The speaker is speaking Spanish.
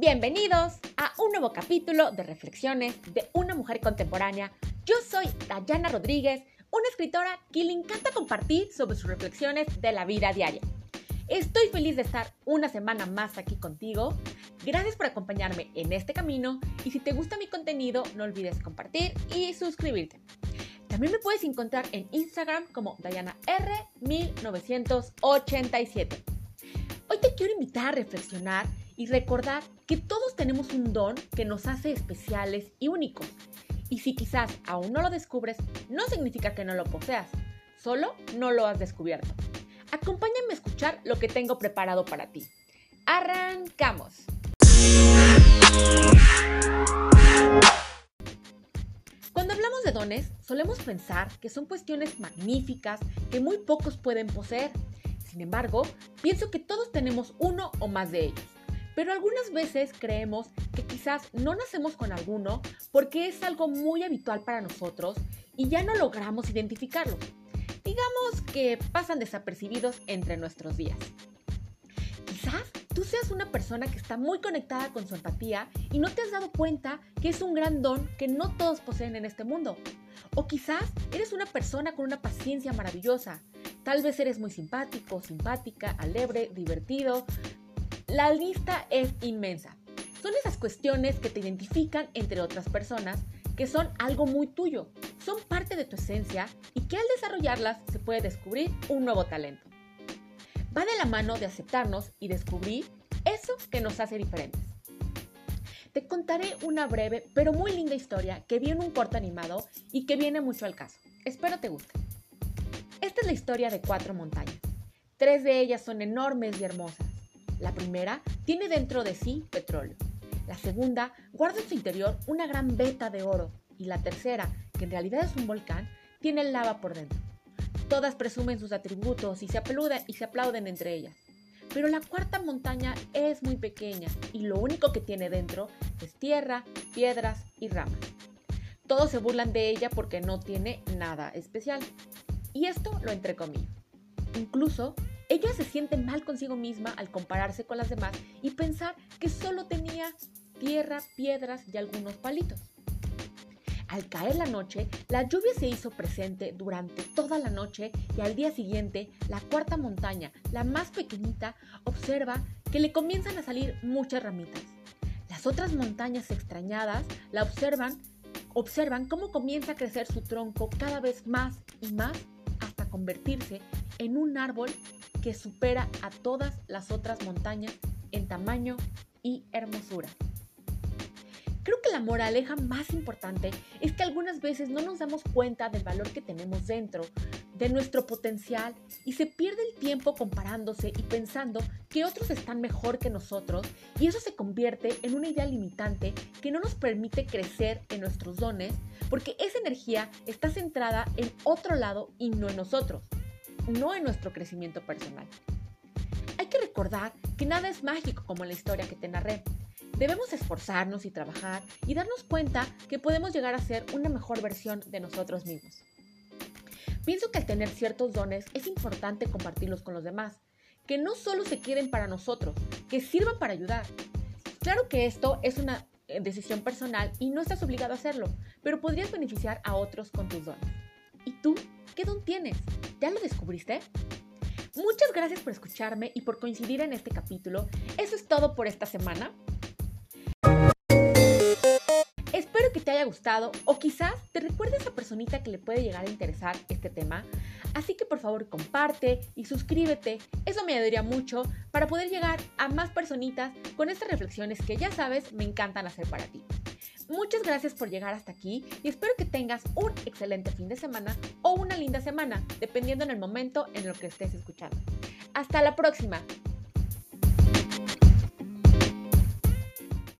Bienvenidos a un nuevo capítulo de Reflexiones de una mujer contemporánea. Yo soy Dayana Rodríguez, una escritora que le encanta compartir sobre sus reflexiones de la vida diaria. Estoy feliz de estar una semana más aquí contigo. Gracias por acompañarme en este camino y si te gusta mi contenido no olvides compartir y suscribirte. También me puedes encontrar en Instagram como DayanaR1987. Hoy te quiero invitar a reflexionar y recordar que todos tenemos un don que nos hace especiales y únicos. Y si quizás aún no lo descubres, no significa que no lo poseas, solo no lo has descubierto. Acompáñame a escuchar lo que tengo preparado para ti. ¡Arrancamos! Cuando hablamos de dones, solemos pensar que son cuestiones magníficas que muy pocos pueden poseer. Sin embargo, pienso que todos tenemos uno o más de ellos. Pero algunas veces creemos que quizás no nacemos con alguno porque es algo muy habitual para nosotros y ya no logramos identificarlo digamos que pasan desapercibidos entre nuestros días. Quizás tú seas una persona que está muy conectada con su empatía y no te has dado cuenta que es un gran don que no todos poseen en este mundo. O quizás eres una persona con una paciencia maravillosa. Tal vez eres muy simpático, simpática, alegre, divertido. La lista es inmensa. Son esas cuestiones que te identifican entre otras personas que son algo muy tuyo, son parte de tu esencia y que al desarrollarlas se puede descubrir un nuevo talento. Va de la mano de aceptarnos y descubrir eso que nos hace diferentes. Te contaré una breve pero muy linda historia que vi en un corto animado y que viene mucho al caso. Espero te guste. Esta es la historia de cuatro montañas. Tres de ellas son enormes y hermosas. La primera tiene dentro de sí petróleo. La segunda guarda en su interior una gran veta de oro. Y la tercera, que en realidad es un volcán, tiene lava por dentro. Todas presumen sus atributos y se aplauden, y se aplauden entre ellas. Pero la cuarta montaña es muy pequeña y lo único que tiene dentro es tierra, piedras y ramas. Todos se burlan de ella porque no tiene nada especial. Y esto lo entrecomillo. Incluso ella se siente mal consigo misma al compararse con las demás y pensar que solo tenía tierra, piedras y algunos palitos. Al caer la noche, la lluvia se hizo presente durante toda la noche y al día siguiente, la cuarta montaña, la más pequeñita, observa que le comienzan a salir muchas ramitas. Las otras montañas extrañadas la observan, observan cómo comienza a crecer su tronco cada vez más y más hasta convertirse en un árbol que supera a todas las otras montañas en tamaño y hermosura. Creo que la moraleja más importante es que algunas veces no nos damos cuenta del valor que tenemos dentro, de nuestro potencial y se pierde el tiempo comparándose y pensando que otros están mejor que nosotros y eso se convierte en una idea limitante que no nos permite crecer en nuestros dones porque esa energía está centrada en otro lado y no en nosotros no en nuestro crecimiento personal. Hay que recordar que nada es mágico como la historia que te narré. Debemos esforzarnos y trabajar y darnos cuenta que podemos llegar a ser una mejor versión de nosotros mismos. Pienso que al tener ciertos dones es importante compartirlos con los demás, que no solo se queden para nosotros, que sirvan para ayudar. Claro que esto es una eh, decisión personal y no estás obligado a hacerlo, pero podrías beneficiar a otros con tus dones. ¿Y tú qué don tienes? ¿Ya lo descubriste? Muchas gracias por escucharme y por coincidir en este capítulo. Eso es todo por esta semana. Espero que te haya gustado o quizás te recuerde a esa personita que le puede llegar a interesar este tema. Así que por favor comparte y suscríbete. Eso me ayudaría mucho para poder llegar a más personitas con estas reflexiones que ya sabes me encantan hacer para ti. Muchas gracias por llegar hasta aquí y espero que tengas un excelente fin de semana o una linda semana, dependiendo en el momento en el que estés escuchando. Hasta la próxima.